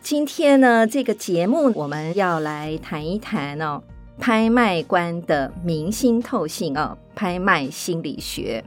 今天呢，这个节目我们要来谈一谈哦，拍卖官的明星透性哦，拍卖心理学。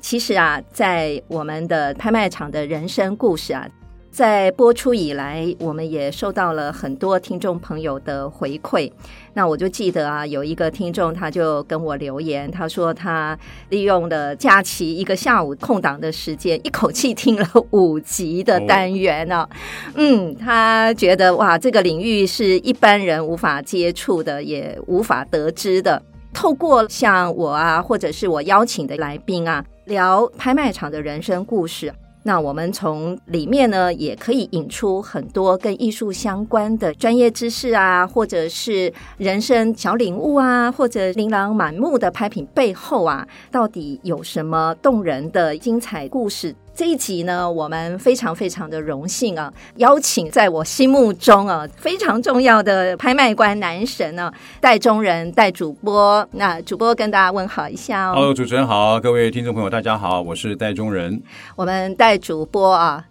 其实啊，在我们的拍卖场的人生故事啊。在播出以来，我们也收到了很多听众朋友的回馈。那我就记得啊，有一个听众他就跟我留言，他说他利用了假期一个下午空档的时间，一口气听了五集的单元呢、啊。Oh. 嗯，他觉得哇，这个领域是一般人无法接触的，也无法得知的。透过像我啊，或者是我邀请的来宾啊，聊拍卖场的人生故事。那我们从里面呢，也可以引出很多跟艺术相关的专业知识啊，或者是人生小领悟啊，或者琳琅满目的拍品背后啊，到底有什么动人的精彩故事？这一集呢，我们非常非常的荣幸啊，邀请在我心目中啊非常重要的拍卖官男神呢、啊，戴中仁戴主播。那主播跟大家问好一下哦。Hello，主持人好，各位听众朋友大家好，我是戴中仁。我们戴主播啊，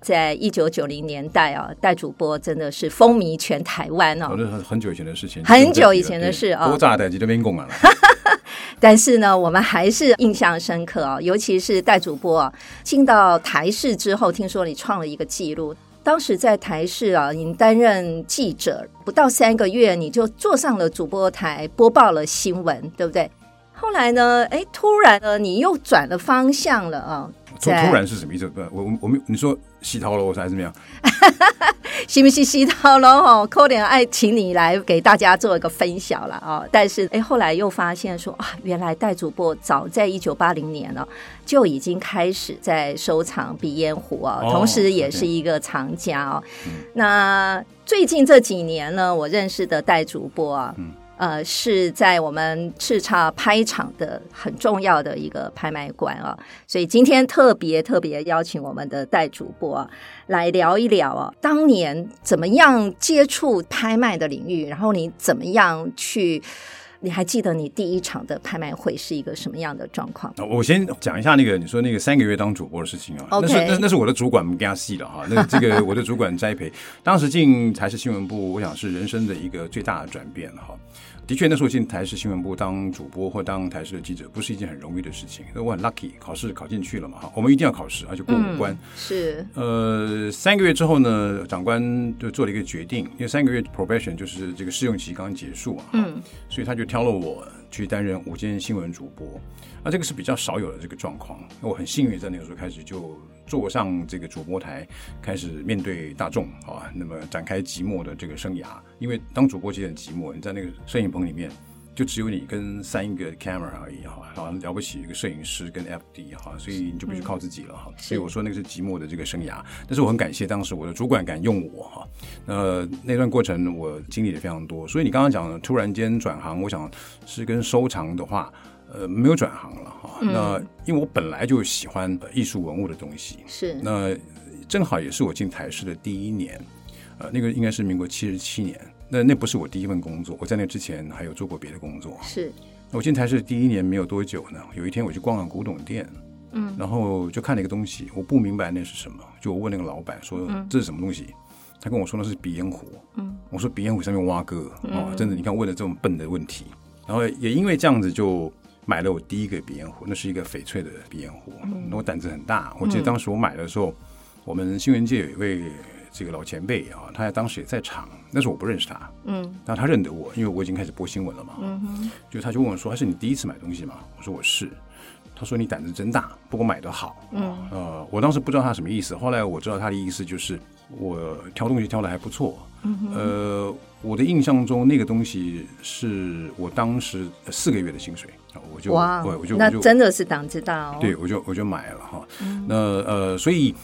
在一九九零年代啊，戴主播真的是风靡全台湾哦。这是很久以前的事情，很久以前的事啊。多炸的几多边贡满了。但是呢，我们还是印象深刻啊，尤其是戴主播啊，进到台视之后，听说你创了一个记录。当时在台视啊，你担任记者不到三个月，你就坐上了主播台，播报了新闻，对不对？后来呢，哎，突然呢，你又转了方向了啊。突突然是什么意思？不，我我们你说洗头了，我还是怎么样？是不是洗头了？哈，扣点爱请你来给大家做一个分享了啊！但是哎，后来又发现说啊，原来戴主播早在一九八零年了就已经开始在收藏鼻烟壶啊，同时也是一个藏家哦。那最近这几年呢，我认识的戴主播啊。嗯呃，是在我们叱咤拍场的很重要的一个拍卖官啊，所以今天特别特别邀请我们的戴主播啊，来聊一聊啊，当年怎么样接触拍卖的领域，然后你怎么样去？你还记得你第一场的拍卖会是一个什么样的状况？我先讲一下那个你说那个三个月当主播的事情啊.那是那那是我的主管给他戏了哈，那这个我的主管栽培，当时进财视新闻部，我想是人生的一个最大的转变哈。的确，那时候进台视新闻部当主播或当台视的记者，不是一件很容易的事情。那我很 lucky，考试考进去了嘛哈。我们一定要考试，而且过五关。嗯、是。呃，三个月之后呢，长官就做了一个决定，因为三个月 probation 就是这个试用期刚刚结束啊，嗯，所以他就挑了我去担任午间新闻主播。那这个是比较少有的这个状况。那我很幸运，在那个时候开始就坐上这个主播台，开始面对大众啊，那么展开寂寞的这个生涯。因为当主播其实很寂寞，你在那个摄影棚里面，就只有你跟三个 camera 而已哈，好像了不起一个摄影师跟 FD 哈，所以你就必须靠自己了哈。所以我说那个是寂寞的这个生涯，但是我很感谢当时我的主管敢用我哈。那那段过程我经历的非常多，所以你刚刚讲的突然间转行，我想是跟收藏的话，呃，没有转行了哈。那因为我本来就喜欢艺术文物的东西，是那正好也是我进台视的第一年。呃，那个应该是民国七十七年，那那不是我第一份工作，我在那之前还有做过别的工作。是，我进台视第一年没有多久呢，有一天我去逛了古董店，嗯，然后就看了一个东西，我不明白那是什么，就我问那个老板说，这是什么东西，嗯、他跟我说那是鼻烟壶，嗯，我说鼻烟壶上面挖个，嗯、哦，真的，你看问了这么笨的问题，然后也因为这样子就买了我第一个鼻烟壶，那是一个翡翠的鼻烟壶，嗯、我胆子很大，我记得当时我买的时候，我们新闻界有一位。这个老前辈啊，他当时也在场，那时候我不认识他，嗯，但他认得我，因为我已经开始播新闻了嘛，嗯哼，就他就问我说：“还是你第一次买东西吗？”我说：“我是。”他说：“你胆子真大，不过买的好。”嗯，呃，我当时不知道他什么意思，后来我知道他的意思就是我挑东西挑的还不错，嗯，呃，我的印象中那个东西是我当时四个月的薪水，我就哇，我就那真的是胆子大哦，对，我就我就买了哈，嗯、那呃，所以。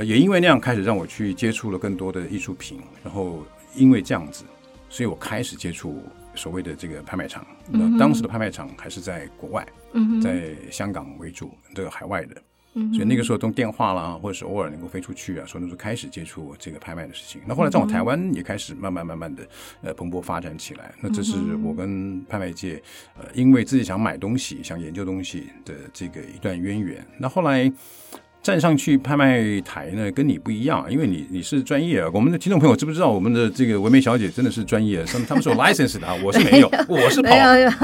也因为那样开始让我去接触了更多的艺术品，然后因为这样子，所以我开始接触所谓的这个拍卖场。那当时的拍卖场还是在国外，在香港为主，这个海外的。所以那个时候通电话啦，或者是偶尔能够飞出去啊，所以那时候开始接触这个拍卖的事情。那后来在我台湾也开始慢慢慢慢的呃蓬勃发展起来。那这是我跟拍卖界呃因为自己想买东西、想研究东西的这个一段渊源。那后来。站上去拍卖台呢，跟你不一样，因为你你是专业啊。我们的听众朋友知不知道，我们的这个唯美小姐真的是专业，他们他们是有 license 的啊，我是没有，我是跑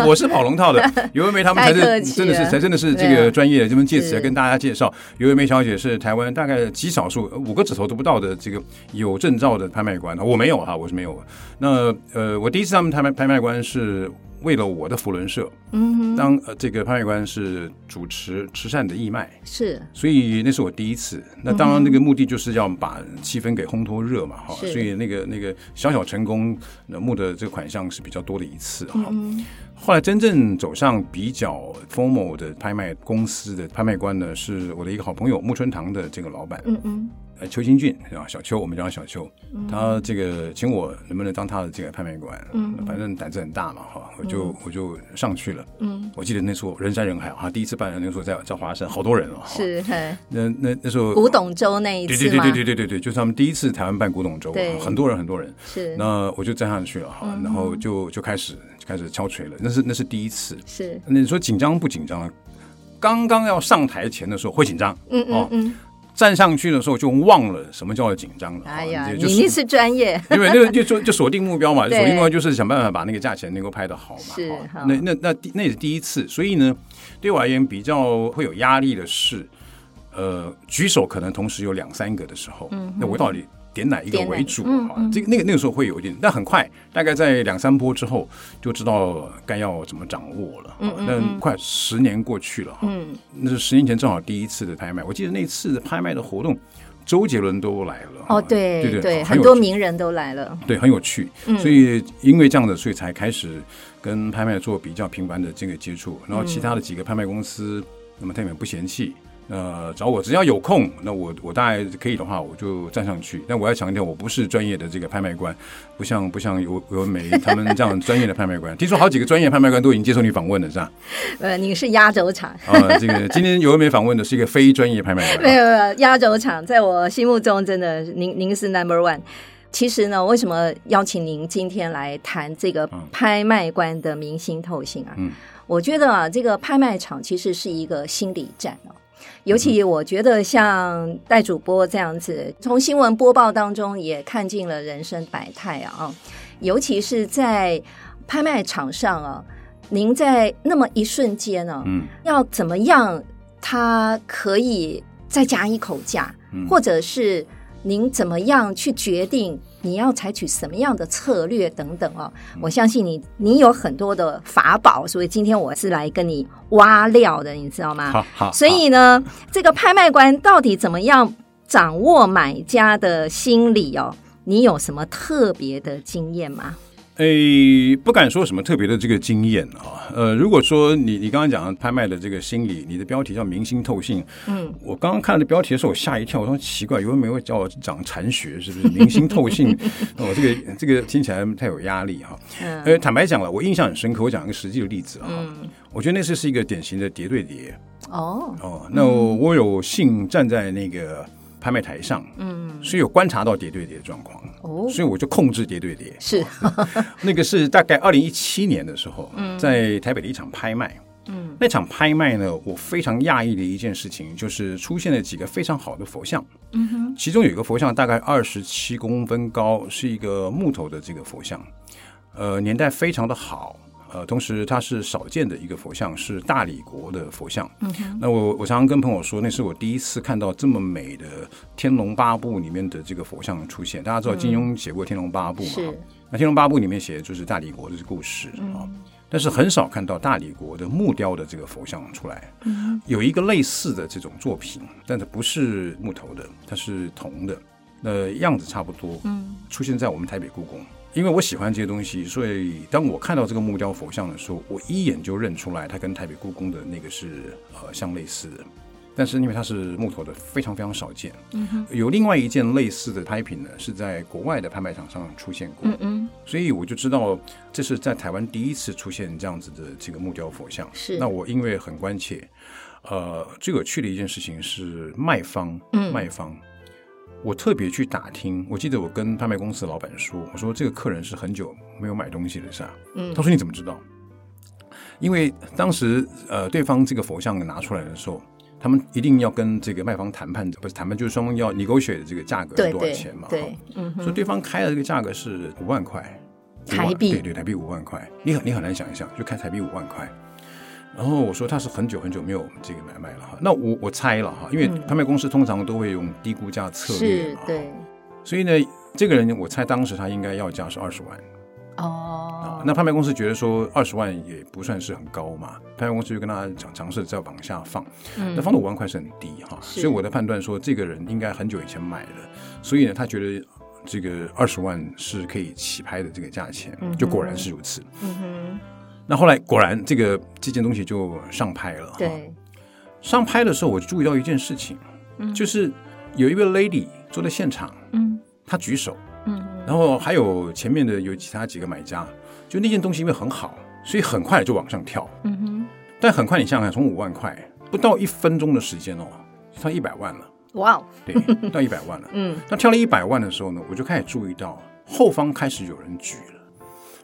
我是跑龙套的。尤唯美他们才是真的是才真的是这个专业，这边借此来跟大家介绍，尤唯美小姐是台湾大概极少数五个指头都不到的这个有证照的拍卖官，我没有哈，我是没有。那呃，我第一次他们拍卖拍卖官是。为了我的福伦社，嗯哼，当呃这个拍卖官是主持慈善的义卖，是，所以那是我第一次。那当然那个目的就是要把气氛给烘托热嘛，哈，所以那个那个小小成功，那募的这个款项是比较多的一次哈。后来真正走上比较 formal 的拍卖公司的拍卖官呢，是我的一个好朋友木春堂的这个老板，嗯嗯。呃，邱新俊是吧？小邱，我们叫他小邱。嗯、他这个请我能不能当他的这个拍卖官？嗯，反正胆子很大嘛，哈，我就、嗯、我就上去了。嗯，我记得那时候人山人海啊，第一次办的那时候在在华山，好多人哦。是，那那那时候古董周那一次对对对对对对对，就是他们第一次台湾办古董周，很多人很多人。是，那我就站上去了哈，然后就就开始就开始敲锤了。那是那是第一次。是，那你说紧张不紧张？刚刚要上台前的时候会紧张。嗯嗯嗯。站上去的时候就忘了什么叫做紧张了。哎呀，你那是专业，因为那个就就就锁定目标嘛，锁定目标就是想办法把那个价钱能够拍得好嘛。是，那那那那也是第一次，所以呢，对我而言比较会有压力的是，呃，举手可能同时有两三个的时候，嗯，那我到底。点哪一个为主啊？这个那个那个时候会有一点，但很快，大概在两三波之后就知道该要怎么掌握了。嗯，那快十年过去了哈。嗯，那是十年前正好第一次的拍卖，我记得那次的拍卖的活动，周杰伦都来了。哦，对对对，很多名人都来了。对，很有趣。所以因为这样的，所以才开始跟拍卖做比较频繁的这个接触。然后其他的几个拍卖公司，那么他们不嫌弃。呃，找我只要有空，那我我大概可以的话，我就站上去。但我要强调，我不是专业的这个拍卖官，不像不像尤尤唯美他们这样专业的拍卖官。听说好几个专业拍卖官都已经接受你访问了，是吧？呃，你是压轴场啊。这个今天尤唯美访问的是一个非专业拍卖官。没有没有，压轴场在我心目中真的，您您是 number one。其实呢，为什么邀请您今天来谈这个拍卖官的明星透性啊？嗯，我觉得啊，这个拍卖场其实是一个心理战哦。尤其我觉得像戴主播这样子，从新闻播报当中也看尽了人生百态啊！尤其是在拍卖场上啊，您在那么一瞬间呢，嗯，要怎么样，他可以再加一口价，或者是您怎么样去决定？你要采取什么样的策略等等哦，我相信你，你有很多的法宝，所以今天我是来跟你挖料的，你知道吗？好，好。所以呢，这个拍卖官到底怎么样掌握买家的心理哦？你有什么特别的经验吗？诶，不敢说什么特别的这个经验啊。呃，如果说你你刚刚讲的拍卖的这个心理，你的标题叫明星透性，嗯，我刚刚看了标题的时候，我吓一跳，我说奇怪，有人没有叫我讲残学，是不是？明星透性，哦，这个这个听起来太有压力哈。呃，坦白讲了，我印象很深刻，我讲一个实际的例子啊。嗯，我觉得那次是一个典型的叠对叠。哦哦，那我有幸站在那个。拍卖台上，嗯，所以有观察到叠对叠的状况，哦，所以我就控制叠对叠，是，那个是大概二零一七年的时候，嗯，在台北的一场拍卖，嗯，那场拍卖呢，我非常讶异的一件事情就是出现了几个非常好的佛像，嗯哼，其中有一个佛像大概二十七公分高，是一个木头的这个佛像，呃，年代非常的好。呃，同时它是少见的一个佛像，是大理国的佛像。嗯，那我我常常跟朋友说，那是我第一次看到这么美的《天龙八部》里面的这个佛像出现。大家知道金庸写过《天龙八部》嘛？嗯、那《天龙八部》里面写的就是大理国的故事啊、嗯。但是很少看到大理国的木雕的这个佛像出来。嗯，有一个类似的这种作品，但它不是木头的，它是铜的，那样子差不多。嗯，出现在我们台北故宫。因为我喜欢这些东西，所以当我看到这个木雕佛像的时候，我一眼就认出来，它跟台北故宫的那个是呃相类似的。但是因为它是木头的，非常非常少见。嗯，有另外一件类似的拍品呢，是在国外的拍卖场上出现过。嗯嗯，所以我就知道这是在台湾第一次出现这样子的这个木雕佛像。是，那我因为很关切，呃，最有趣的一件事情是卖方，嗯，卖方，我特别去打听，我记得我跟拍卖公司的老板说，我说这个客人是很久没有买东西了，是吧？嗯，他说你怎么知道？因为当时呃，对方这个佛像拿出来的时候。他们一定要跟这个卖方谈判，不是谈判，就是双方要 negotiate 的这个价格是多少钱嘛？对，嗯，所以对方开的这个价格是五万块台币，对对，台币五万块，你很你很难想象，就开台币五万块。然后我说他是很久很久没有这个买卖了哈，那我我猜了哈，因为拍卖公司通常都会用低估价策略嘛，对，所以呢，这个人我猜当时他应该要价是二十万。哦，那拍卖公司觉得说二十万也不算是很高嘛，拍卖公司就跟他讲尝试再往下放，嗯，那放到五万块是很低哈，所以我的判断说这个人应该很久以前买了，所以呢，他觉得这个二十万是可以起拍的这个价钱，就果然是如此。嗯哼，那后来果然这个这件东西就上拍了，对，上拍的时候我就注意到一件事情，就是有一位 lady 坐在现场，嗯，她举手。嗯然后还有前面的有其他几个买家，就那件东西因为很好，所以很快就往上跳。嗯哼。但很快你想想看，从五万块不到一分钟的时间哦，跳一百万了。哇哦。对，到一百万了。嗯。那跳了一百万的时候呢，我就开始注意到后方开始有人举了。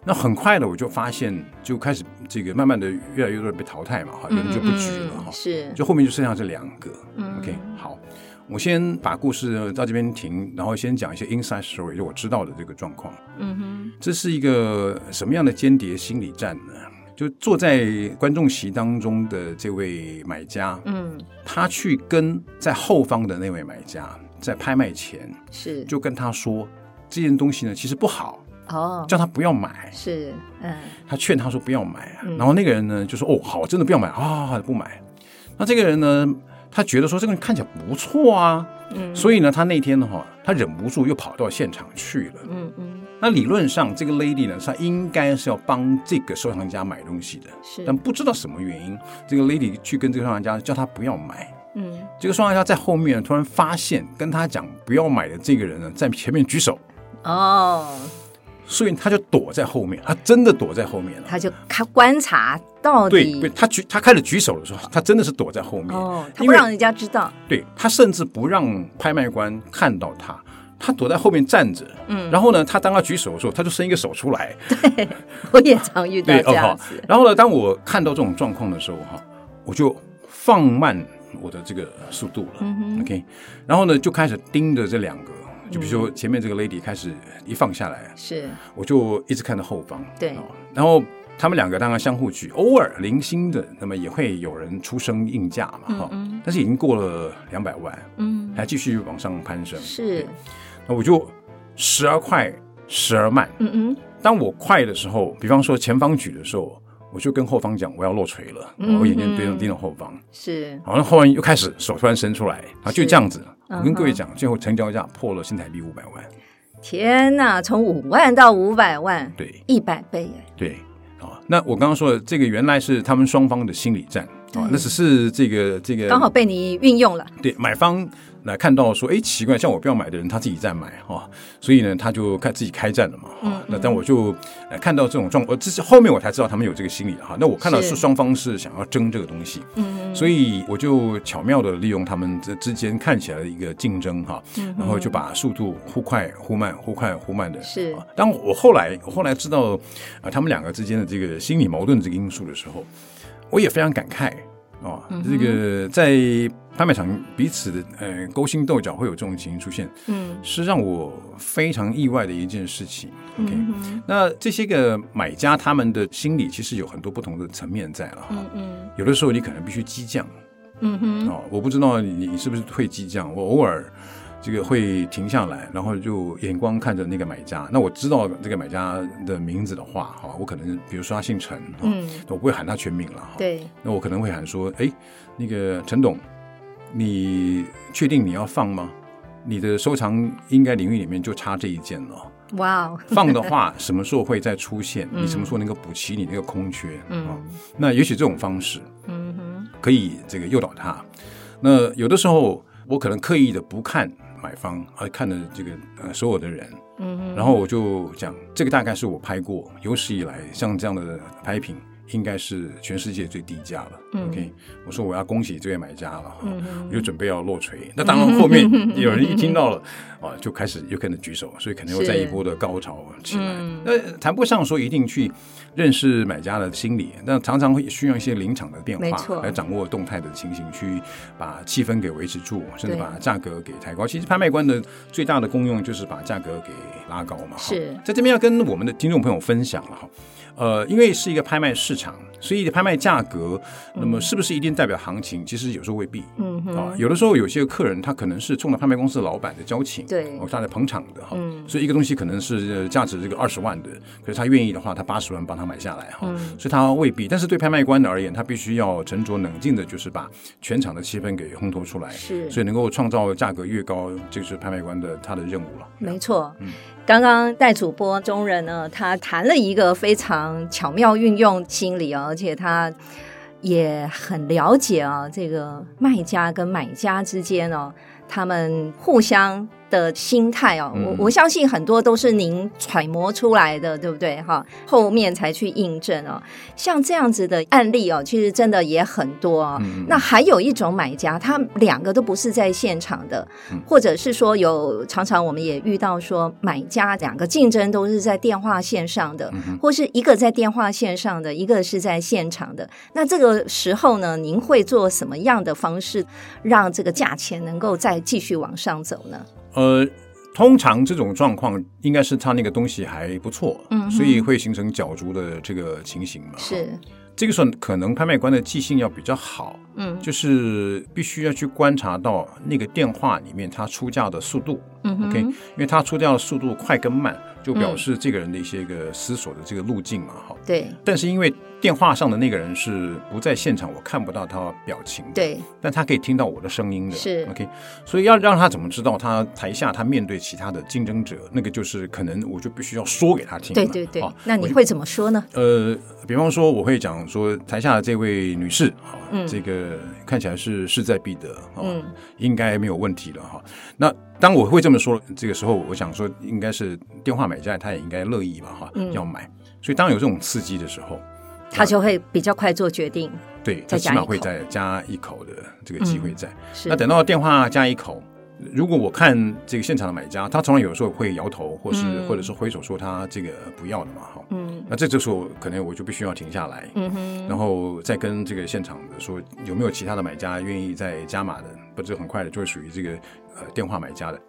那很快的我就发现，就开始这个慢慢的越来越多人被淘汰嘛，哈，有人就不举了哈。是。就后面就剩下这两个。嗯。OK，好。我先把故事到这边停，然后先讲一些 inside story，就我知道的这个状况。嗯哼，这是一个什么样的间谍心理战呢？就坐在观众席当中的这位买家，嗯，他去跟在后方的那位买家在拍卖前是就跟他说这件东西呢其实不好哦，叫他不要买。是，嗯，他劝他说不要买，嗯，然后那个人呢就说哦好，真的不要买啊，不买。那这个人呢？他觉得说这个人看起来不错啊，嗯，所以呢，他那天的话，他忍不住又跑到现场去了，嗯嗯。那理论上，这个 lady 呢，她应该是要帮这个收藏家买东西的，是。但不知道什么原因，这个 lady 去跟这个收藏家叫他不要买，嗯。这个收藏家在后面突然发现，跟他讲不要买的这个人呢，在前面举手，哦。所以他就躲在后面，他真的躲在后面了。他就看观察到底，对，他举他开始举手的时候，他真的是躲在后面。哦，他不让人家知道。对，他甚至不让拍卖官看到他，他躲在后面站着。嗯，然后呢，他当他举手的时候，他就伸一个手出来。对，我也常遇到这样子。然后呢，当我看到这种状况的时候，哈，我就放慢我的这个速度了。，OK，然后呢，就开始盯着这两个。就比如说前面这个 lady 开始一放下来，是。我就一直看到后方，对，然后他们两个当然相互举，偶尔零星的，那么也会有人出声应价嘛，哈，但是已经过了两百万，嗯，还继续往上攀升，是，那我就时而快，时而慢，嗯嗯，当我快的时候，比方说前方举的时候，我就跟后方讲我要落锤了，我眼睛盯着盯着后方，是，然后后面又开始手突然伸出来，啊，就这样子。我跟各位讲，最后成交价破了新台币五百万。天哪，从五万到五百万，对，一百倍耶。对，啊，那我刚刚说的这个原来是他们双方的心理战啊，那只是这个这个刚好被你运用了。对，买方。来看到说，哎，奇怪，像我不要买的人，他自己在买哈、哦，所以呢，他就开自己开战了嘛。嗯，那但我就看到这种状况，这是后面我才知道他们有这个心理哈。那我看到是双方是想要争这个东西，嗯，所以我就巧妙的利用他们这之间看起来的一个竞争哈，然后就把速度忽快忽慢，忽快忽慢的。是，当我后来我后来知道啊，他们两个之间的这个心理矛盾这个因素的时候，我也非常感慨。哦，这个在拍卖场彼此的呃勾心斗角会有这种情形出现，嗯，是让我非常意外的一件事情。OK，嗯，那这些个买家他们的心理其实有很多不同的层面在了哈，嗯，嗯，有的时候你可能必须激将，嗯哼，哦，我不知道你你是不是会激将，我偶尔。这个会停下来，然后就眼光看着那个买家。那我知道这个买家的名字的话，哈，我可能比如说他姓陈，嗯，我不会喊他全名了，哈。对。那我可能会喊说，哎，那个陈董，你确定你要放吗？你的收藏应该领域里面就差这一件了。哇哦。放的话，什么时候会再出现？你什么时候能够补齐你那个空缺？嗯。那也许这种方式，嗯哼，可以这个诱导他。那有的时候我可能刻意的不看买方，而看的这个呃所有的人，嗯，然后我就讲这个大概是我拍过有史以来像这样的拍品。应该是全世界最低价了。嗯、OK，我说我要恭喜这位买家了，嗯、我就准备要落锤。那当然后面 有人一听到了，啊，就开始又可能举手，所以可能又再一波的高潮起来。那谈不上说一定去认识买家的心理，但常常会需要一些临场的变化来掌握动态的情形，去把气氛给维持住，甚至把价格给抬高。其实拍卖官的最大的功用就是把价格给拉高嘛。是，在这边要跟我们的听众朋友分享了哈。呃，因为是一个拍卖市场，所以拍卖价格，那么是不是一定代表行情？其实有时候未必。嗯哼啊，有的时候有些客人他可能是冲着拍卖公司老板的交情，对，哦，他来捧场的哈。嗯。所以一个东西可能是价值这个二十万的，可是他愿意的话，他八十万帮他买下来哈。嗯。所以他未必，但是对拍卖官的而言，他必须要沉着冷静的，就是把全场的气氛给烘托出来。是。所以能够创造价格越高，这个是拍卖官的他的任务了。没错。嗯。刚刚戴主播中人呢，他谈了一个非常巧妙运用心理，而且他也很了解啊，这个卖家跟买家之间哦，他们互相。的心态哦，我我相信很多都是您揣摩出来的，对不对？哈，后面才去印证哦。像这样子的案例哦，其实真的也很多哦。那还有一种买家，他两个都不是在现场的，或者是说有常常我们也遇到说买家两个竞争都是在电话线上的，或是一个在电话线上的，一个是在现场的。那这个时候呢，您会做什么样的方式让这个价钱能够再继续往上走呢？呃，通常这种状况应该是他那个东西还不错，嗯，所以会形成角逐的这个情形嘛。是，这个时候可能拍卖官的记性要比较好，嗯，就是必须要去观察到那个电话里面他出价的速度，嗯，OK，因为他出价的速度快跟慢，就表示这个人的一些个思索的这个路径嘛，哈，对。但是因为电话上的那个人是不在现场，我看不到他表情的。对，但他可以听到我的声音的。是，OK。所以要让他怎么知道他台下他面对其他的竞争者，那个就是可能我就必须要说给他听。对对对。那你会怎么说呢？呃，比方说我会讲说台下的这位女士啊，嗯，这个看起来是势在必得，嗯，应该没有问题了哈。那当我会这么说，这个时候我想说应该是电话买家他也应该乐意吧哈，要买。所以当有这种刺激的时候。他就会比较快做决定，对，他起码会再加一口的这个机会在。嗯、那等到电话加一口，如果我看这个现场的买家，他常常有时候会摇头，或是、嗯、或者是挥手说他这个不要的嘛，哈，嗯，那这这时候可能我就必须要停下来，嗯哼，然后再跟这个现场的说有没有其他的买家愿意再加码的，不是很快的就是属于这个呃电话买家的，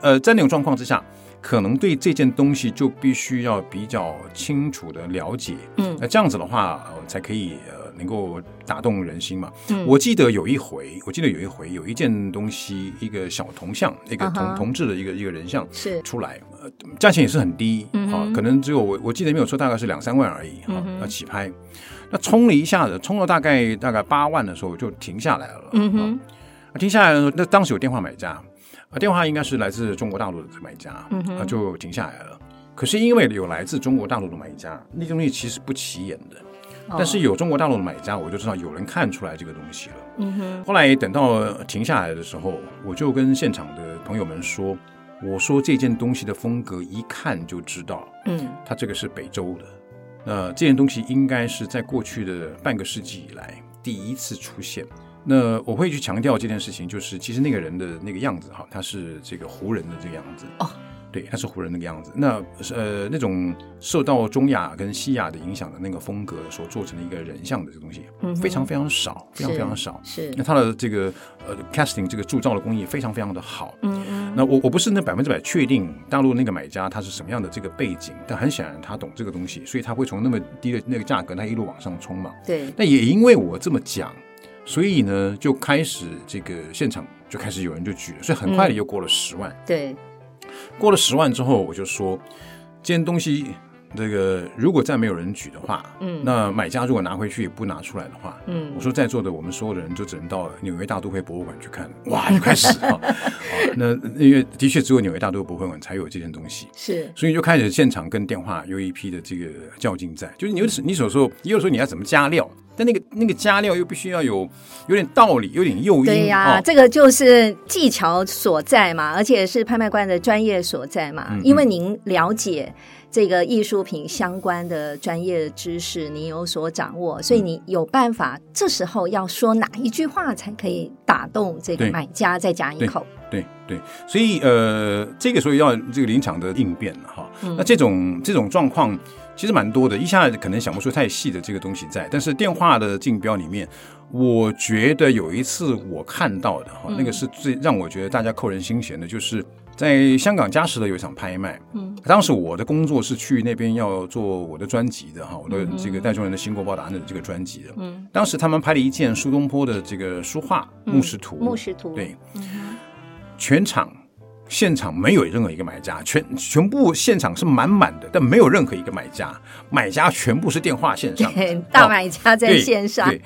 呃，在那种状况之下。可能对这件东西就必须要比较清楚的了解，嗯，那这样子的话，呃，才可以呃能够打动人心嘛。嗯，我记得有一回，我记得有一回有一件东西，一个小铜像，一个铜铜制的一个一个人像是出来，呃，价钱也是很低，嗯，啊，可能只有我我记得没有错，大概是两三万而已，哈，要起拍，那冲了一下子，冲了大概大概八万的时候就停下来了，嗯哼，停下来的时候，那当时有电话买家。电话应该是来自中国大陆的买家，他、嗯、哼就停下来了。可是因为有来自中国大陆的买家，那个东西其实不起眼的。哦、但是有中国大陆的买家，我就知道有人看出来这个东西了。嗯哼。后来等到停下来的时候，我就跟现场的朋友们说：“我说这件东西的风格一看就知道，嗯，它这个是北周的。那这件东西应该是在过去的半个世纪以来第一次出现。”那我会去强调这件事情，就是其实那个人的那个样子哈，他是这个胡人的这个样子哦，对，他是湖人那个样子。那呃，那种受到中亚跟西亚的影响的那个风格所做成的一个人像的这个东西，嗯，非常非常少，非常非常少。是，是那他的这个呃 casting 这个铸造的工艺非常非常的好。嗯嗯。那我我不是那百分之百确定大陆那个买家他是什么样的这个背景，但很显然他懂这个东西，所以他会从那么低的那个价格，他一路往上冲嘛。对。那也因为我这么讲。所以呢，就开始这个现场就开始有人就举了，所以很快的又过了十万。嗯、对，过了十万之后，我就说，这件东西这个如果再没有人举的话，嗯，那买家如果拿回去也不拿出来的话，嗯，我说在座的我们所有的人就只能到纽约大都会博物馆去看，哇，就开始啊，那因为的确只有纽约大都会博物馆才有这件东西，是，所以就开始现场跟电话有一批的这个较劲在，就是你有时你所说，也有时候你要怎么加料。但那个那个加料又必须要有有点道理，有点诱因。对呀、啊，哦、这个就是技巧所在嘛，而且是拍卖官的专业所在嘛。嗯嗯，因为您了解这个艺术品相关的专业知识，你有所掌握，所以你有办法。这时候要说哪一句话才可以打动这个买家，再加一口。对对，对，所以呃，这个所以要这个临场的应变了哈。嗯、那这种这种状况。其实蛮多的，一下子可能想不出太细的这个东西在，但是电话的竞标里面，我觉得有一次我看到的哈，嗯、那个是最让我觉得大家扣人心弦的，就是在香港嘉实的有一场拍卖，嗯，当时我的工作是去那边要做我的专辑的哈，我的这个戴中人的新国宝档案的这个专辑的，嗯，当时他们拍了一件苏东坡的这个书画《木石图》，木石图，对，全场。现场没有任何一个买家，全全部现场是满满的，但没有任何一个买家，买家全部是电话线上，大买家在线上。对，对，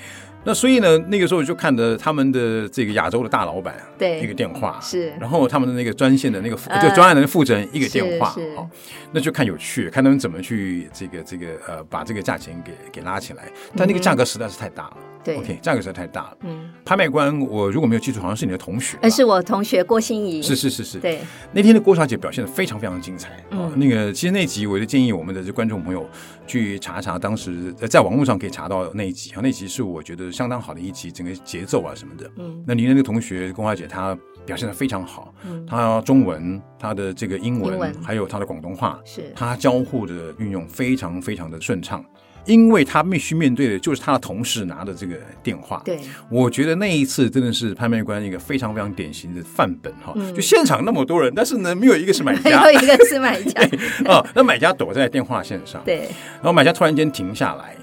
那所以呢，那个时候就看着他们的这个亚洲的大老板，对，一个电话是，然后他们的那个专线的那个就专案的负责人一个电话，好，那就看有趣，看他们怎么去这个这个呃把这个价钱给给拉起来，但那个价格实在是太大了。对，OK，价格实在太大了。嗯，拍卖官，我如果没有记错，好像是你的同学。呃，是我同学郭心怡。是是是是。对，那天的郭小姐表现的非常非常精彩。嗯，那个其实那集，我就建议我们的这观众朋友去查一查，当时在网络上可以查到那一集啊，那集是我觉得相当好的一集，整个节奏啊什么的。嗯，那您的那个同学郭小姐她表现的非常好。嗯，她中文、她的这个英文，英文还有她的广东话，是她交互的运用非常非常的顺畅。因为他必须面对的就是他的同事拿的这个电话，对，我觉得那一次真的是拍卖官一个非常非常典型的范本哈，嗯、就现场那么多人，但是呢，没有一个是买家，没有一个是买家，啊，那买家躲在电话线上，对，然后买家突然间停下来，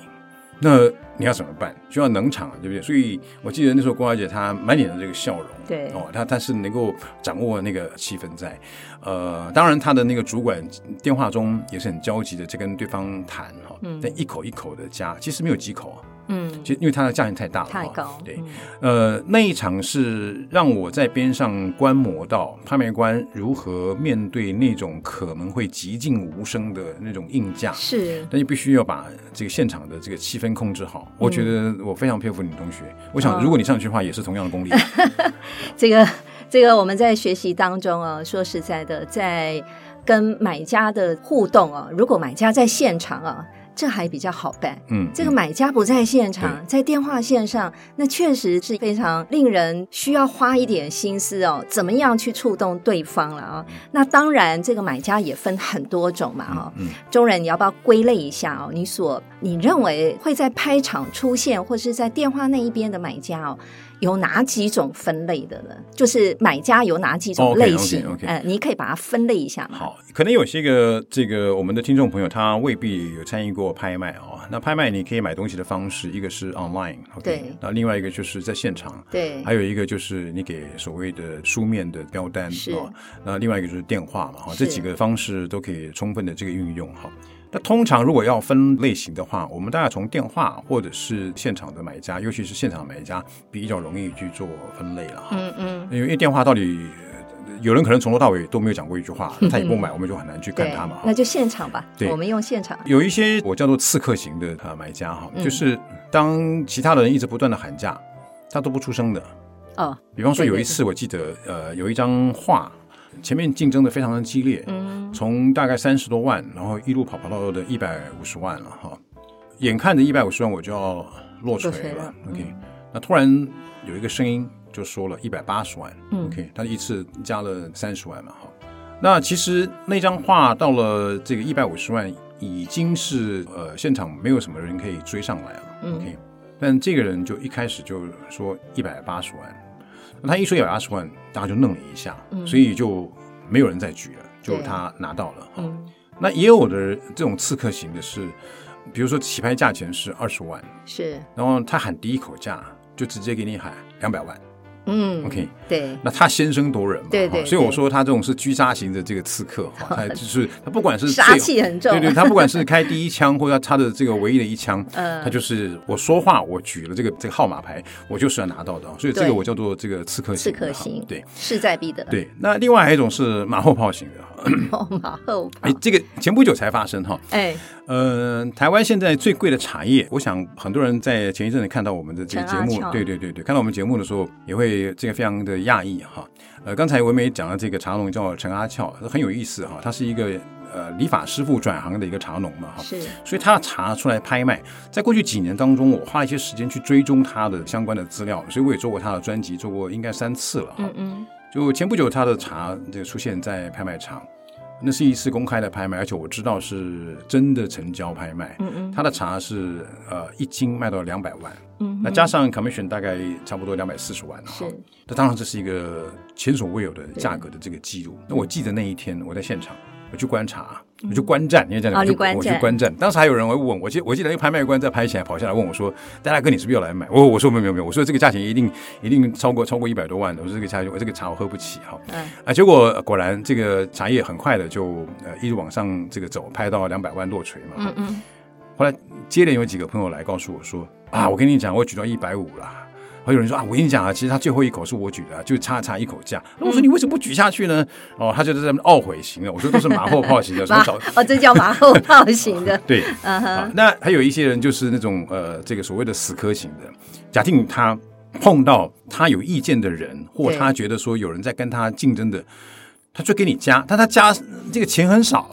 那。你要怎么办？需要冷场，对不对？所以我记得那时候郭小姐她满脸的这个笑容，对哦，她她是能够掌握那个气氛在，呃，当然她的那个主管电话中也是很焦急的在跟对方谈哈，嗯，但一口一口的加，其实没有几口啊。嗯，其实因为它的价钱太大了，太高。对，呃，那一场是让我在边上观摩到拍卖官如何面对那种可能会寂静无声的那种硬价，是，但你必须要把这个现场的这个气氛控制好。我觉得我非常佩服你同学，我想如果你上去的话，也是同样的功力。这个，这个我们在学习当中啊，说实在的，在跟买家的互动啊，如果买家在现场啊。这还比较好办，嗯，这个买家不在现场，嗯、在电话线上，那确实是非常令人需要花一点心思哦，怎么样去触动对方了啊、哦？那当然，这个买家也分很多种嘛，哈、嗯，中人，你要不要归类一下哦？你所你认为会在拍场出现，或是在电话那一边的买家哦？有哪几种分类的呢？就是买家有哪几种类型？嗯、okay, okay, okay. 呃，你可以把它分类一下。好，可能有些个这个我们的听众朋友他未必有参与过拍卖哦。那拍卖你可以买东西的方式，一个是 online，okay? 对，那另外一个就是在现场，对，还有一个就是你给所谓的书面的标单是哦。那另外一个就是电话嘛，哈，这几个方式都可以充分的这个运用哈。那通常如果要分类型的话，我们大概从电话或者是现场的买家，尤其是现场买家比较容易去做分类了哈。嗯嗯。因为电话到底有人可能从头到尾都没有讲过一句话，他也不买，我们就很难去干他嘛。那就现场吧。对，我们用现场。有一些我叫做刺客型的呃买家哈，就是当其他的人一直不断的喊价，他都不出声的。哦。比方说有一次我记得呃有一张画。前面竞争的非常的激烈，嗯，从大概三十多万，然后一路跑跑到的一百五十万了哈，眼看着一百五十万我就要落锤了，了，OK，那突然有一个声音就说了一百八十万，嗯，OK，他一次加了三十万嘛哈，那其实那张画到了这个一百五十万已经是呃现场没有什么人可以追上来了，嗯，OK，但这个人就一开始就说一百八十万。他一说一百八十万，大家就愣了一下，嗯、所以就没有人再举了，就他拿到了。嗯、那也有的这种刺客型的是，比如说起拍价钱是二十万，是，然后他喊第一口价就直接给你喊两百万，嗯，OK，对，那他先声夺人嘛，对对，所以我说他这种是狙杀型的这个刺客，哈，他就是他不管是杀气很重，对对，他不管是开第一枪或者他的这个唯一的一枪，嗯，他就是我说话，我举了这个这个号码牌，我就是要拿到的，所以这个我叫做这个刺客型，刺客型，对，势在必得，对。那另外还有一种是马后炮型的，马后炮，哎，这个前不久才发生哈，哎，呃，台湾现在最贵的茶叶，我想很多人在前一阵子看到我们的这个节目，对对对对，看到我们节目的时候也会这个非常的讶异哈。呃，刚才文梅讲的这个茶农叫陈阿俏，很有意思哈。他是一个呃理发师傅转行的一个茶农嘛哈。是。所以他的茶出来拍卖，在过去几年当中，我花一些时间去追踪他的相关的资料，所以我也做过他的专辑，做过应该三次了哈。嗯嗯。就前不久他的茶这个出现在拍卖场。那是一次公开的拍卖，而且我知道是真的成交拍卖。嗯嗯，他的茶是呃一斤卖到两百万，嗯，那加上 commission 大概差不多两百四十万哈。是，那当然这是一个前所未有的价格的这个记录。那我记得那一天我在现场。我去观察，我去观战，因为这样，我去我去观战。当时还有人会问我，记我记得那个拍卖官在拍起来跑下来问我说：“戴大哥，你是不是要来买？”我我说没有没有没有，我说这个价钱一定一定超过超过一百多万的。我说这个价钱，我这个茶我喝不起哈。嗯啊，结果果然这个茶叶很快的就呃一直往上这个走，拍到两百万落锤嘛。嗯嗯。后来接连有几个朋友来告诉我说：“啊，我跟你讲，我举到一百五了。”还有人说啊，我跟你讲啊，其实他最后一口是我举的，就差差一口价。那我说你为什么不举下去呢？哦，他就在这边懊悔型的。我说都是马后炮型的，马哦，这叫马后炮型的。对，嗯哼。那还有一些人就是那种呃，这个所谓的死磕型的。假定他碰到他有意见的人，或他觉得说有人在跟他竞争的，他就给你加，但他加这个钱很少。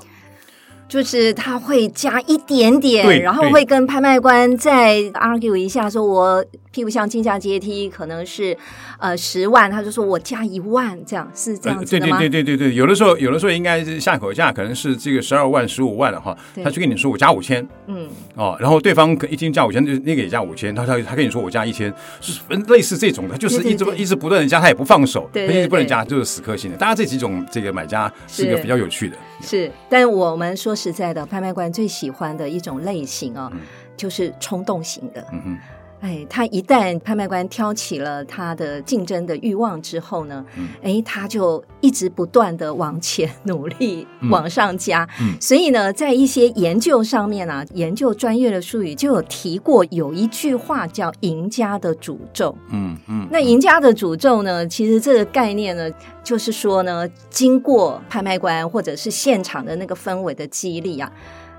就是他会加一点点，然后会跟拍卖官再 argue 一下，说我譬如像竞价阶梯可能是呃十万，他就说我加一万，这样是这样子的吗？对对对对对对，有的时候有的时候应该是下口价可能是这个十二万十五万的哈，他就跟你说我加五千，嗯。哦，然后对方一听加五千，就那个也加五千，他他他跟你说我加一千，是类似这种的，就是一直一直不断的加，他也不放手，他一直不能加，就是死磕性的。当然这几种这个买家是一个比较有趣的，是，但我们说实在的，拍卖官最喜欢的一种类型哦，嗯、就是冲动型的。哎，他一旦拍卖官挑起了他的竞争的欲望之后呢，嗯、哎，他就一直不断的往前努力，嗯、往上加。嗯、所以呢，在一些研究上面啊，研究专业的术语就有提过，有一句话叫“赢家的诅咒”嗯。嗯嗯，那赢家的诅咒呢，其实这个概念呢，就是说呢，经过拍卖官或者是现场的那个氛围的激励啊，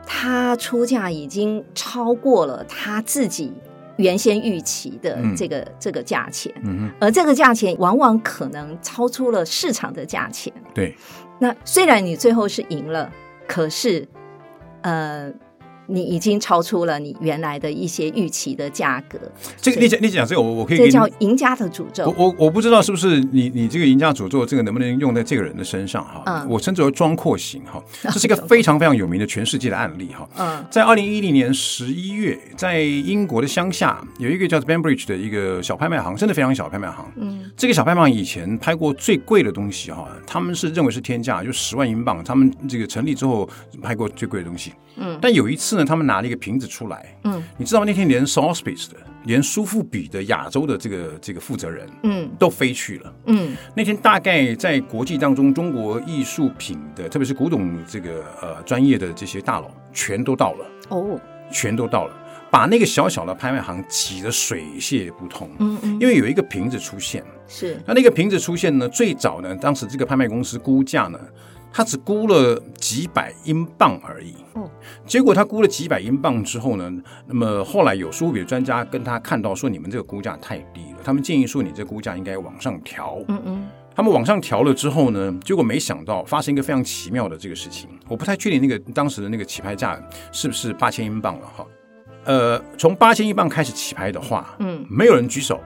他出价已经超过了他自己。原先预期的这个、嗯、这个价钱，嗯、而这个价钱往往可能超出了市场的价钱。对，那虽然你最后是赢了，可是，呃。你已经超出了你原来的一些预期的价格。这个你讲你讲这个，我我可以。这叫赢家的诅咒。我我我不知道是不是你你这个赢家诅咒这个能不能用在这个人的身上哈？嗯。我称之为庄阔型哈，这是一个非常非常有名的全世界的案例哈。嗯。在二零一零年十一月，在英国的乡下有一个叫做 Banbridge 的一个小拍卖行，真的非常小拍卖行。嗯。这个小拍卖行以前拍过最贵的东西哈，他们是认为是天价，就十万英镑。他们这个成立之后拍过最贵的东西。嗯。但有一次。呢，他们拿了一个瓶子出来，嗯，你知道那天连 Sotheby's 的，连苏富比的亚洲的这个这个负责人，嗯，都飞去了，嗯，那天大概在国际当中，中国艺术品的，特别是古董这个呃专业的这些大佬，全都到了，哦，全都到了，把那个小小的拍卖行挤得水泄不通，嗯嗯，因为有一个瓶子出现，是，那那个瓶子出现呢，最早呢，当时这个拍卖公司估价呢。他只估了几百英镑而已，哦，结果他估了几百英镑之后呢，那么后来有苏富比的专家跟他看到说，你们这个估价太低了，他们建议说你这个估价应该往上调。嗯嗯，他们往上调了之后呢，结果没想到发生一个非常奇妙的这个事情，我不太确定那个当时的那个起拍价是不是八千英镑了哈，呃，从八千英镑开始起拍的话，嗯，没有人举手，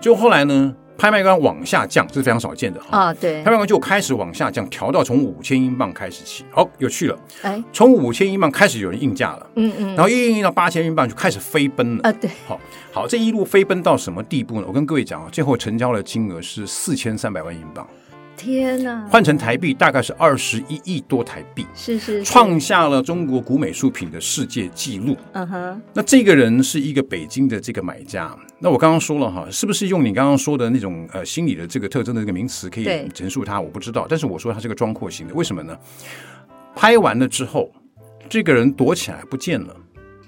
就后来呢。拍卖官往下降，这是非常少见的哈。啊，对。拍卖官就开始往下降，调到从五千英镑开始起。好，有趣了。哎，从五千英镑开始有人应价了。嗯嗯。然后一应到八千英镑就开始飞奔了。啊，对。好，好，这一路飞奔到什么地步呢？我跟各位讲啊，最后成交的金额是四千三百万英镑。天哪！换成台币大概是二十一亿多台币。是是。创下了中国古美术品的世界纪录。嗯哼。那这个人是一个北京的这个买家。那我刚刚说了哈，是不是用你刚刚说的那种呃心理的这个特征的这个名词可以陈述它？我不知道，但是我说它是个装阔型的，为什么呢？拍完了之后，这个人躲起来不见了，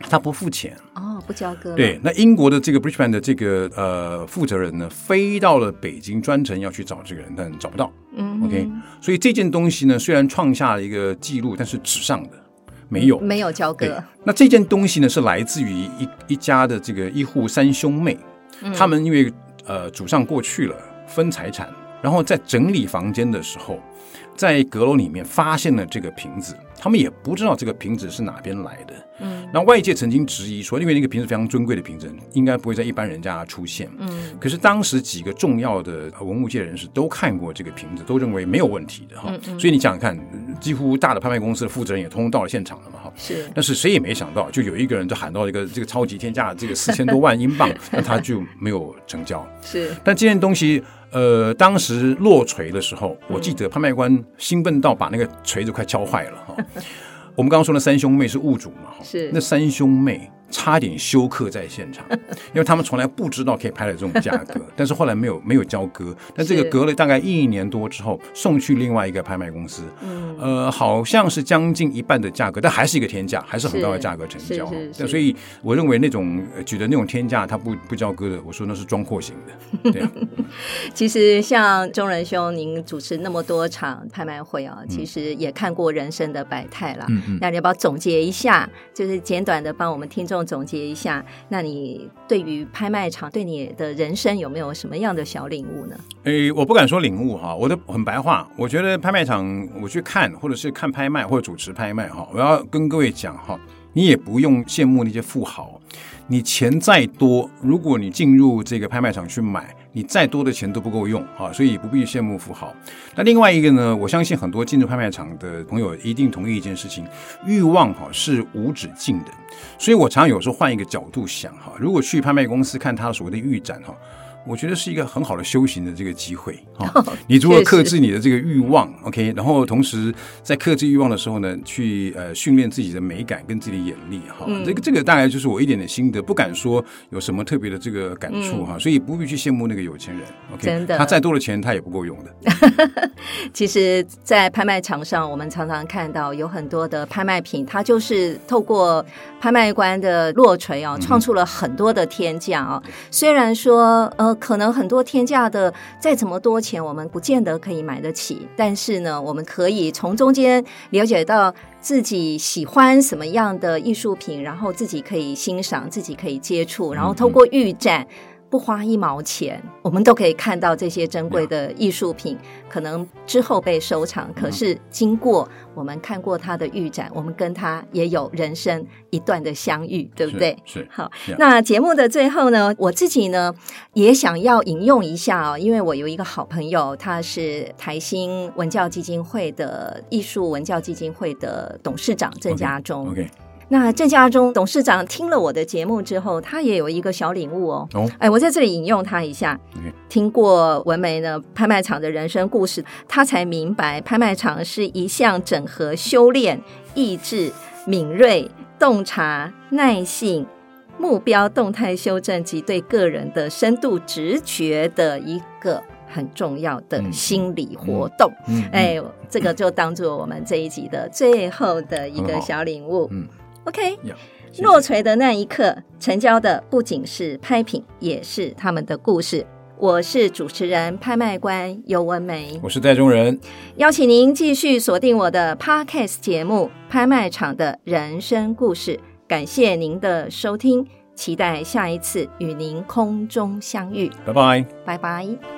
他不付钱哦，不交割。对，那英国的这个 Bridgman 的这个呃负责人呢，飞到了北京，专程要去找这个人，但找不到。嗯，OK，所以这件东西呢，虽然创下了一个记录，但是纸上的。没有，没有交割。那这件东西呢，是来自于一一家的这个一户三兄妹，嗯、他们因为呃祖上过去了分财产，然后在整理房间的时候，在阁楼里面发现了这个瓶子，他们也不知道这个瓶子是哪边来的。嗯，那外界曾经质疑说，因为那个瓶子非常尊贵的瓶子，应该不会在一般人家出现。嗯，可是当时几个重要的文物界人士都看过这个瓶子，都认为没有问题的哈。嗯嗯，所以你想想看，几乎大的拍卖公司的负责人也通通到了现场了嘛哈。是，但是谁也没想到，就有一个人就喊到一个这个超级天价的这个四千多万英镑，那他就没有成交。是，但这件东西呃，当时落锤的时候，我记得拍卖官兴奋到把那个锤子快敲坏了哈。我们刚刚说那三兄妹是物主嘛？是那三兄妹。差点休克在现场，因为他们从来不知道可以拍到这种价格，但是后来没有没有交割，但这个隔了大概一年多之后送去另外一个拍卖公司，嗯，呃，好像是将近一半的价格，但还是一个天价，还是很高的价格成交。所以我认为那种举的那种天价，他不不交割的，我说那是装货型的。对啊，其实像钟仁兄，您主持那么多场拍卖会啊，其实也看过人生的百态了。嗯嗯，那你要不要总结一下，就是简短的帮我们听众。总结一下，那你对于拍卖场对你的人生有没有什么样的小领悟呢？诶，我不敢说领悟哈，我的很白话。我觉得拍卖场我去看，或者是看拍卖，或者主持拍卖哈，我要跟各位讲哈，你也不用羡慕那些富豪。你钱再多，如果你进入这个拍卖场去买，你再多的钱都不够用啊，所以不必羡慕富豪。那另外一个呢，我相信很多进入拍卖场的朋友一定同意一件事情：欲望哈是无止境的。所以我常常有时候换一个角度想哈，如果去拍卖公司看他所谓的预展哈。我觉得是一个很好的修行的这个机会啊！你如何克制你的这个欲望，OK？然后同时在克制欲望的时候呢，去呃训练自己的美感跟自己的眼力哈。这个这个大概就是我一点点心得，不敢说有什么特别的这个感触哈。所以不必去羡慕那个有钱人，OK？真的，他再多的钱他也不够用的。其实，在拍卖场上，我们常常看到有很多的拍卖品，它就是透过拍卖官的落锤啊，创出了很多的天价啊。虽然说呃。可能很多天价的，再怎么多钱，我们不见得可以买得起。但是呢，我们可以从中间了解到自己喜欢什么样的艺术品，然后自己可以欣赏，自己可以接触，然后通过预展。不花一毛钱，我们都可以看到这些珍贵的艺术品，可能之后被收藏。可是经过我们看过他的预展，我们跟他也有人生一段的相遇，对不对？是。是好，那节目的最后呢，我自己呢也想要引用一下啊、哦，因为我有一个好朋友，他是台新文教基金会的艺术文教基金会的董事长郑家忠。Okay, okay. 那郑家忠董事长听了我的节目之后，他也有一个小领悟哦。哦，哎，我在这里引用他一下。听过文梅呢拍卖场的人生故事，他才明白拍卖场是一项整合修炼、意志、敏锐、洞察、耐性、目标动态修正及对个人的深度直觉的一个很重要的心理活动。嗯，哎，这个就当做我们这一集的最后的一个小领悟。嗯。OK，落锤的那一刻，成交的不仅是拍品，也是他们的故事。我是主持人、拍卖官尤文梅，我是戴中仁，邀请您继续锁定我的 Podcast 节目《拍卖场的人生故事》。感谢您的收听，期待下一次与您空中相遇。拜拜，拜拜。